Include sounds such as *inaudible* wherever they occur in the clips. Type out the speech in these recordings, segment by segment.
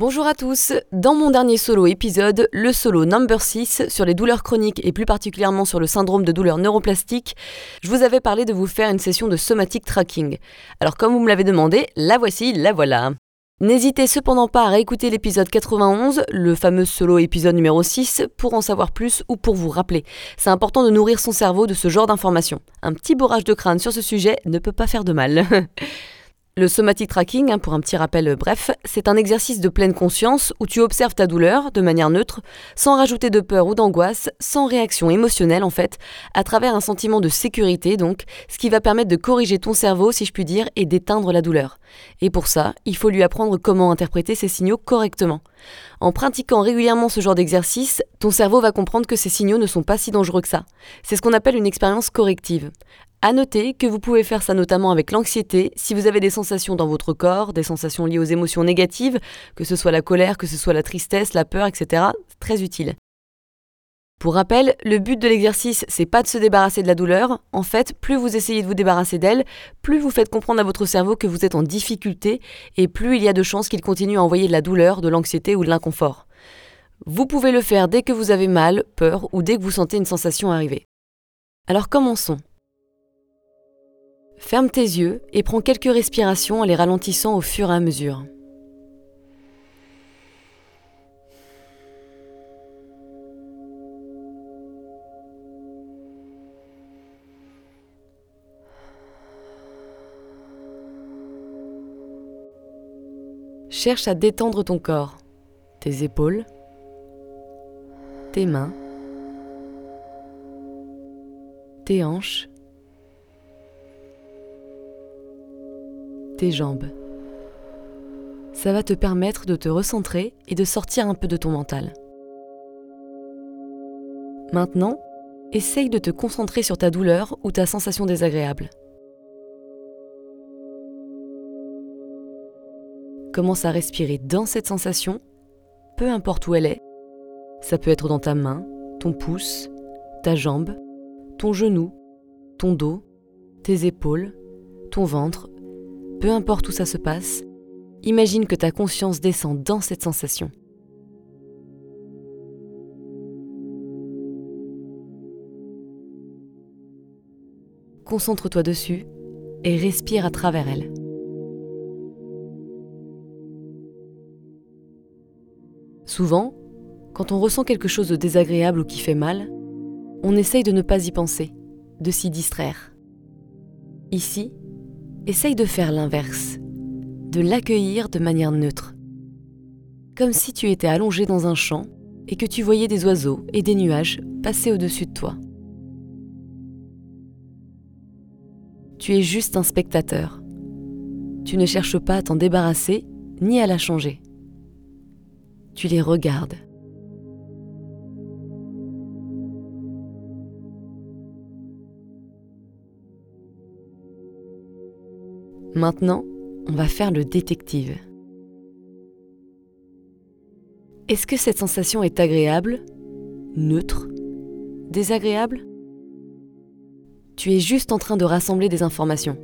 Bonjour à tous, dans mon dernier solo épisode, le solo number 6 sur les douleurs chroniques et plus particulièrement sur le syndrome de douleur neuroplastique, je vous avais parlé de vous faire une session de somatic tracking. Alors comme vous me l'avez demandé, la voici, la voilà. N'hésitez cependant pas à réécouter l'épisode 91, le fameux solo épisode numéro 6, pour en savoir plus ou pour vous rappeler. C'est important de nourrir son cerveau de ce genre d'informations. Un petit bourrage de crâne sur ce sujet ne peut pas faire de mal. *laughs* Le somatic tracking, hein, pour un petit rappel euh, bref, c'est un exercice de pleine conscience où tu observes ta douleur de manière neutre, sans rajouter de peur ou d'angoisse, sans réaction émotionnelle en fait, à travers un sentiment de sécurité donc, ce qui va permettre de corriger ton cerveau si je puis dire et d'éteindre la douleur. Et pour ça, il faut lui apprendre comment interpréter ces signaux correctement. En pratiquant régulièrement ce genre d'exercice, ton cerveau va comprendre que ces signaux ne sont pas si dangereux que ça. C'est ce qu'on appelle une expérience corrective. À noter que vous pouvez faire ça notamment avec l'anxiété, si vous avez des sensations dans votre corps, des sensations liées aux émotions négatives, que ce soit la colère, que ce soit la tristesse, la peur, etc. Très utile. Pour rappel, le but de l'exercice, c'est pas de se débarrasser de la douleur. En fait, plus vous essayez de vous débarrasser d'elle, plus vous faites comprendre à votre cerveau que vous êtes en difficulté et plus il y a de chances qu'il continue à envoyer de la douleur, de l'anxiété ou de l'inconfort. Vous pouvez le faire dès que vous avez mal, peur ou dès que vous sentez une sensation arriver. Alors commençons. Ferme tes yeux et prends quelques respirations en les ralentissant au fur et à mesure. Cherche à détendre ton corps, tes épaules, tes mains, tes hanches, jambes. Ça va te permettre de te recentrer et de sortir un peu de ton mental. Maintenant, essaye de te concentrer sur ta douleur ou ta sensation désagréable. Commence à respirer dans cette sensation, peu importe où elle est. Ça peut être dans ta main, ton pouce, ta jambe, ton genou, ton dos, tes épaules, ton ventre, peu importe où ça se passe, imagine que ta conscience descend dans cette sensation. Concentre-toi dessus et respire à travers elle. Souvent, quand on ressent quelque chose de désagréable ou qui fait mal, on essaye de ne pas y penser, de s'y distraire. Ici, essaye de faire l'inverse, de l'accueillir de manière neutre. Comme si tu étais allongé dans un champ et que tu voyais des oiseaux et des nuages passer au-dessus de toi. Tu es juste un spectateur. Tu ne cherches pas à t'en débarrasser ni à la changer. Tu les regardes. Maintenant, on va faire le détective. Est-ce que cette sensation est agréable, neutre, désagréable? Tu es juste en train de rassembler des informations.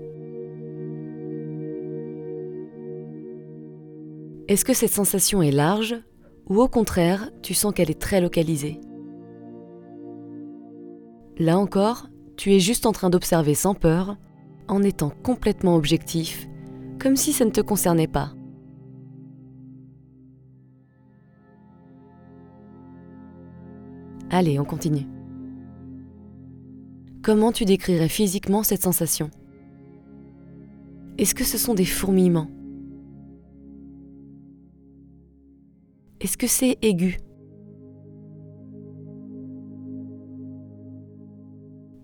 Est-ce que cette sensation est large ou au contraire, tu sens qu'elle est très localisée? Là encore, tu es juste en train d'observer sans peur en étant complètement objectif, comme si ça ne te concernait pas. Allez, on continue. Comment tu décrirais physiquement cette sensation? Est-ce que ce sont des fourmillements? Est-ce que c'est aigu?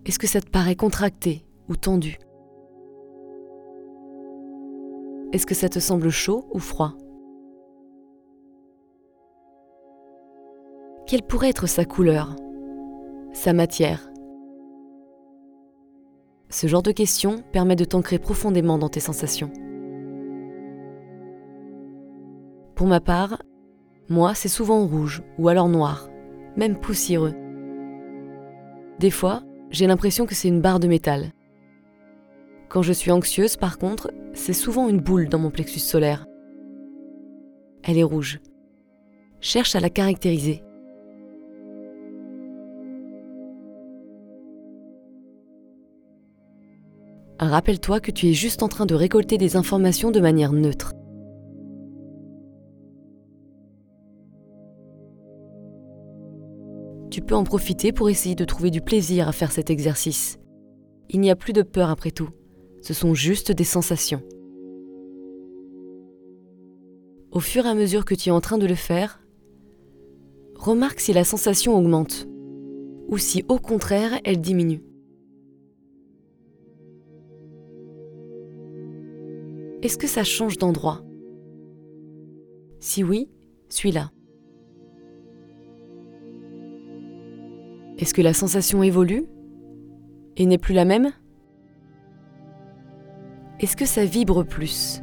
Est-ce que ça te paraît contracté ou tendu? Est-ce que ça te semble chaud ou froid? Quelle pourrait être sa couleur? Sa matière? Ce genre de questions permet de t'ancrer profondément dans tes sensations. Pour ma part, moi, c'est souvent rouge ou alors noir, même poussiéreux. Des fois, j'ai l'impression que c'est une barre de métal. Quand je suis anxieuse, par contre, c'est souvent une boule dans mon plexus solaire. Elle est rouge. Cherche à la caractériser. Rappelle-toi que tu es juste en train de récolter des informations de manière neutre. Tu peux en profiter pour essayer de trouver du plaisir à faire cet exercice. Il n'y a plus de peur après tout. Ce sont juste des sensations. Au fur et à mesure que tu es en train de le faire, remarque si la sensation augmente ou si au contraire elle diminue. Est-ce que ça change d'endroit? Si oui, suis-la. Est-ce que la sensation évolue et n'est plus la même? Est-ce que ça vibre plus?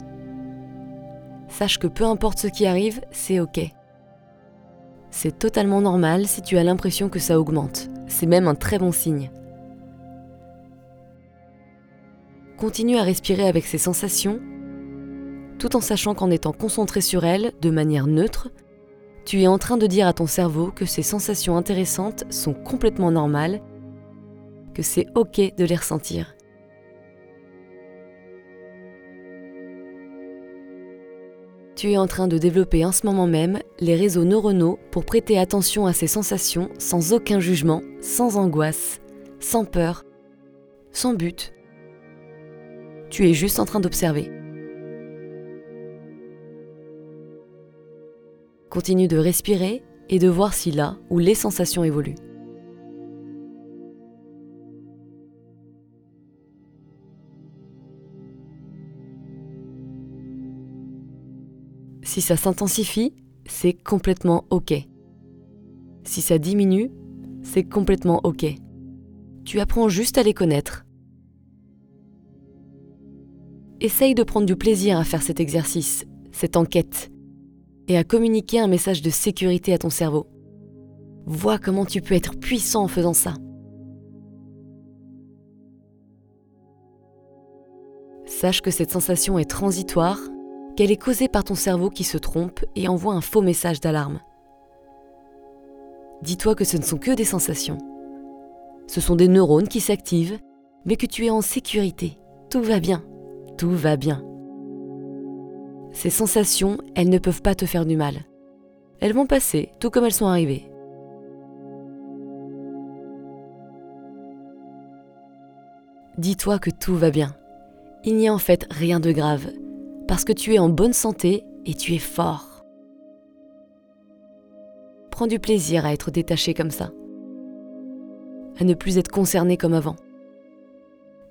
Sache que peu importe ce qui arrive, c'est ok. C'est totalement normal si tu as l'impression que ça augmente. C'est même un très bon signe. Continue à respirer avec ces sensations tout en sachant qu'en étant concentré sur elles de manière neutre, tu es en train de dire à ton cerveau que ces sensations intéressantes sont complètement normales, que c'est ok de les ressentir. Tu es en train de développer en ce moment même les réseaux neuronaux pour prêter attention à ces sensations sans aucun jugement, sans angoisse, sans peur, sans but. Tu es juste en train d'observer. Continue de respirer et de voir si là ou les sensations évoluent. Si ça s'intensifie, c'est complètement OK. Si ça diminue, c'est complètement OK. Tu apprends juste à les connaître. Essaye de prendre du plaisir à faire cet exercice, cette enquête, et à communiquer un message de sécurité à ton cerveau. Vois comment tu peux être puissant en faisant ça. Sache que cette sensation est transitoire, qu'elle est causée par ton cerveau qui se trompe et envoie un faux message d'alarme. Dis-toi que ce ne sont que des sensations. Ce sont des neurones qui s'activent, mais que tu es en sécurité. Tout va bien. Tout va bien. Ces sensations, elles ne peuvent pas te faire du mal. Elles vont passer, tout comme elles sont arrivées. Dis-toi que tout va bien. Il n'y a en fait rien de grave, parce que tu es en bonne santé et tu es fort. Prends du plaisir à être détaché comme ça, à ne plus être concerné comme avant.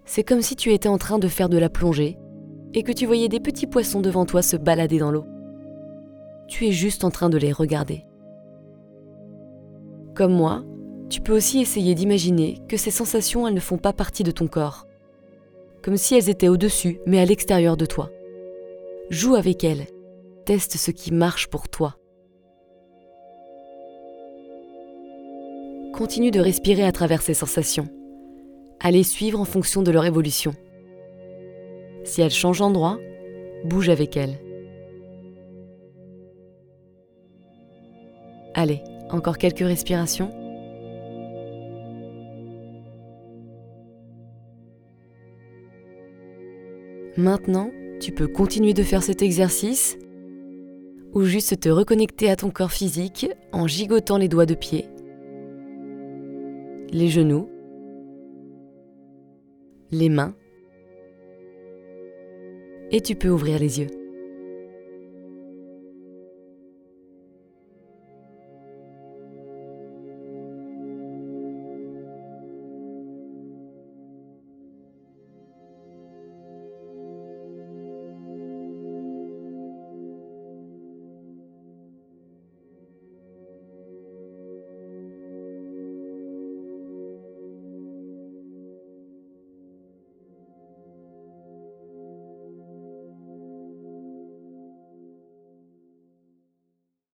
C'est comme si tu étais en train de faire de la plongée et que tu voyais des petits poissons devant toi se balader dans l'eau. Tu es juste en train de les regarder. Comme moi, tu peux aussi essayer d'imaginer que ces sensations, elles ne font pas partie de ton corps. Comme si elles étaient au-dessus, mais à l'extérieur de toi. Joue avec elles. Teste ce qui marche pour toi. Continue de respirer à travers ces sensations. À les suivre en fonction de leur évolution. Si elle change d'endroit, bouge avec elle. Allez, encore quelques respirations. Maintenant, tu peux continuer de faire cet exercice ou juste te reconnecter à ton corps physique en gigotant les doigts de pied, les genoux, les mains et tu peux ouvrir les yeux.